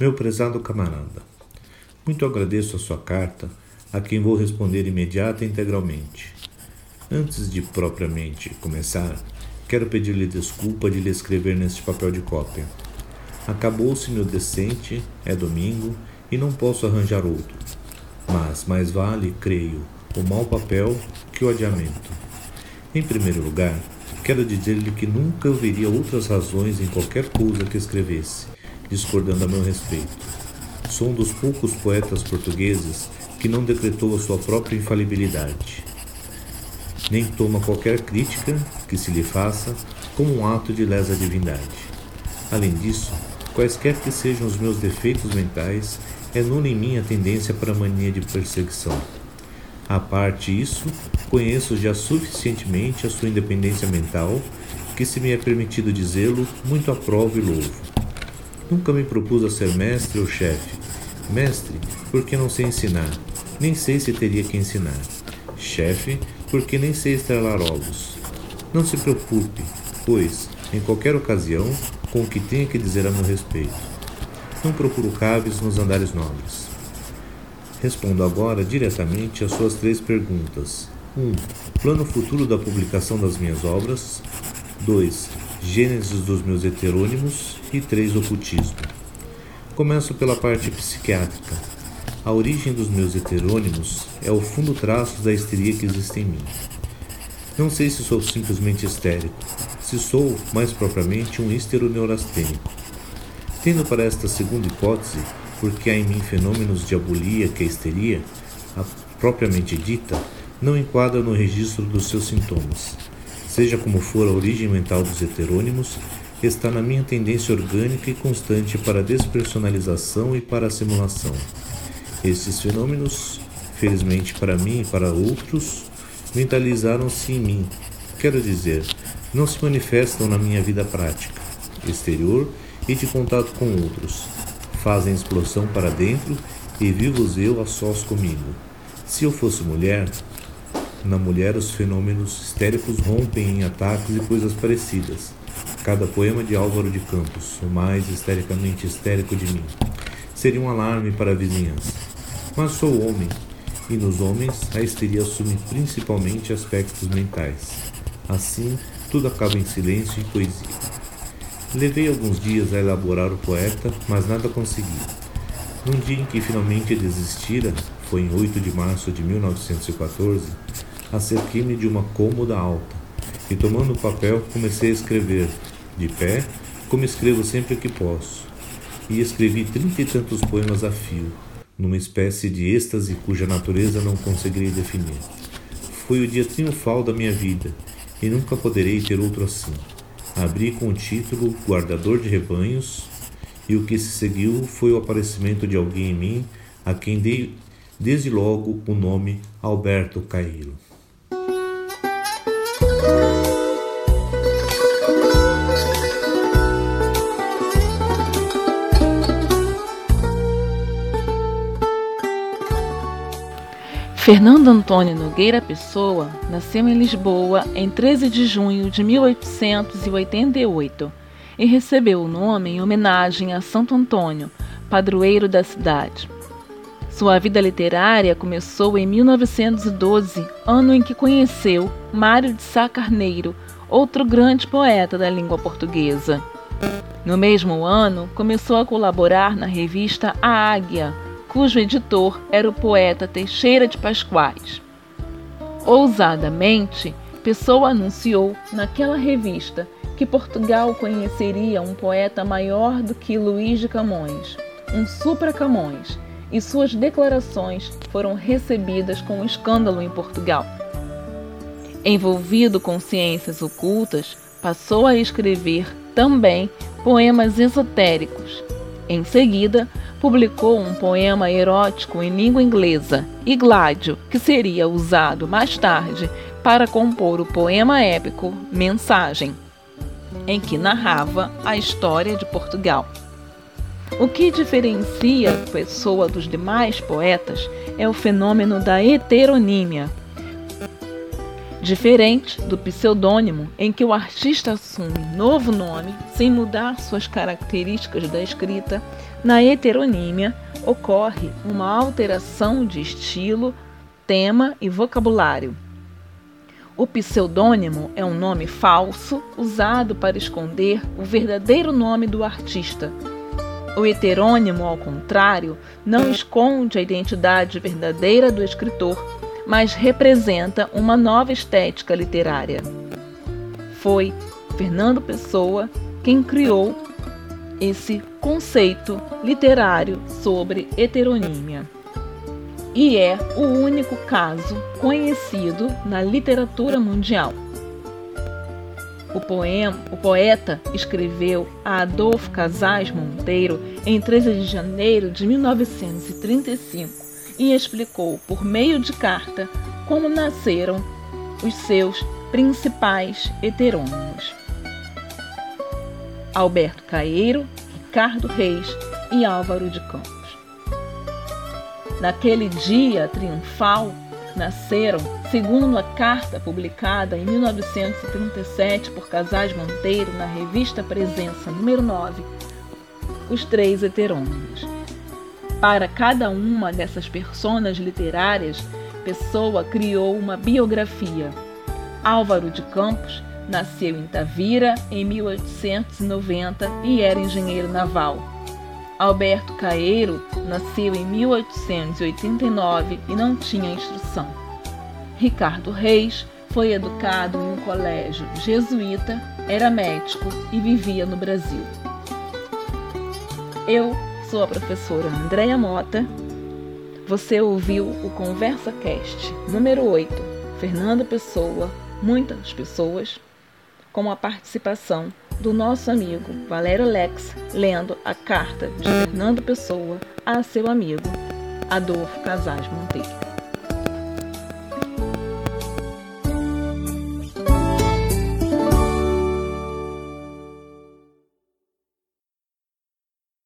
Meu prezado camarada, muito agradeço a sua carta, a quem vou responder imediata e integralmente. Antes de propriamente começar, quero pedir-lhe desculpa de lhe escrever neste papel de cópia. Acabou-se-me o decente, é domingo, e não posso arranjar outro. Mas mais vale, creio, o mau papel que o adiamento. Em primeiro lugar, quero dizer-lhe que nunca eu veria outras razões em qualquer coisa que escrevesse, discordando a meu respeito. Sou um dos poucos poetas portugueses que não decretou a sua própria infalibilidade. Nem toma qualquer crítica que se lhe faça como um ato de lesa divindade. Além disso, quaisquer que sejam os meus defeitos mentais, é nula em mim a tendência para a mania de perseguição. A parte isso, conheço já suficientemente a sua independência mental, que se me é permitido dizê-lo, muito aprovo e louvo. Nunca me propus a ser mestre ou chefe. Mestre, porque não sei ensinar, nem sei se teria que ensinar. Chefe, porque nem sei estrelar ovos. Não se preocupe, pois, em qualquer ocasião, com o que tenha que dizer a meu respeito não procuro caves nos andares nobres. Respondo agora diretamente às suas três perguntas. 1. Um, plano futuro da publicação das minhas obras. 2. Gênesis dos meus heterônimos. E 3. Ocultismo. Começo pela parte psiquiátrica. A origem dos meus heterônimos é o fundo traço da histeria que existe em mim. Não sei se sou simplesmente histérico, se sou, mais propriamente, um histeroneurastênico. Tendo para esta segunda hipótese, porque há em mim fenômenos de abulia que a histeria, a propriamente dita, não enquadra no registro dos seus sintomas. Seja como for a origem mental dos heterônimos, está na minha tendência orgânica e constante para a despersonalização e para a simulação. Esses fenômenos, felizmente para mim e para outros, mentalizaram-se em mim, quero dizer, não se manifestam na minha vida prática, exterior e de contato com outros. Fazem explosão para dentro e vivos eu a sós comigo. Se eu fosse mulher, na mulher os fenômenos histéricos rompem em ataques e coisas parecidas. Cada poema de Álvaro de Campos, o mais histericamente histérico de mim, seria um alarme para a vizinhança. Mas sou homem, e nos homens a histeria assume principalmente aspectos mentais. Assim, tudo acaba em silêncio e poesia. Levei alguns dias a elaborar o poeta, mas nada consegui. Num dia em que finalmente desistira, foi em 8 de março de 1914, acerquei-me de uma cômoda alta e, tomando o papel, comecei a escrever, de pé, como escrevo sempre que posso. E escrevi trinta e tantos poemas a fio, numa espécie de êxtase cuja natureza não conseguirei definir. Foi o dia triunfal da minha vida, e nunca poderei ter outro assim. Abri com o título Guardador de Rebanhos, e o que se seguiu foi o aparecimento de alguém em mim, a quem dei desde logo o nome Alberto Cairo. Fernando Antônio Nogueira Pessoa nasceu em Lisboa em 13 de junho de 1888 e recebeu o nome em homenagem a Santo Antônio, padroeiro da cidade. Sua vida literária começou em 1912, ano em que conheceu Mário de Sá Carneiro, outro grande poeta da língua portuguesa. No mesmo ano, começou a colaborar na revista A Águia, cujo editor era o poeta Teixeira de Pascoais. Ousadamente, Pessoa anunciou naquela revista que Portugal conheceria um poeta maior do que Luís de Camões, um supra Camões, e suas declarações foram recebidas com escândalo em Portugal. Envolvido com ciências ocultas, passou a escrever também poemas esotéricos. Em seguida, publicou um poema erótico em língua inglesa, Igládio, que seria usado mais tarde para compor o poema épico Mensagem, em que narrava a história de Portugal. O que diferencia a pessoa dos demais poetas é o fenômeno da heteronímia. Diferente do pseudônimo, em que o artista assume novo nome sem mudar suas características da escrita, na heteronímia ocorre uma alteração de estilo, tema e vocabulário. O pseudônimo é um nome falso usado para esconder o verdadeiro nome do artista. O heterônimo, ao contrário, não esconde a identidade verdadeira do escritor, mas representa uma nova estética literária. Foi Fernando Pessoa quem criou esse conceito literário sobre heteronímia. E é o único caso conhecido na literatura mundial. O, poema, o poeta escreveu a Adolfo Casais Monteiro em 13 de janeiro de 1935 e explicou por meio de carta como nasceram os seus principais heterônimos. Alberto Caeiro, Ricardo Reis e Álvaro de Campos. Naquele dia triunfal, nasceram, segundo a carta publicada em 1937 por Casais Monteiro na revista Presença número 9, os três heterônimos. Para cada uma dessas personas literárias, Pessoa criou uma biografia. Álvaro de Campos Nasceu em Tavira em 1890 e era engenheiro naval. Alberto Caeiro nasceu em 1889 e não tinha instrução. Ricardo Reis foi educado em um colégio jesuíta, era médico e vivia no Brasil. Eu sou a professora Andréia Mota. Você ouviu o Conversa Cast número 8, Fernando Pessoa, muitas pessoas com a participação do nosso amigo Valério Lex lendo a carta de Fernando Pessoa a seu amigo Adolfo Casais Monteiro.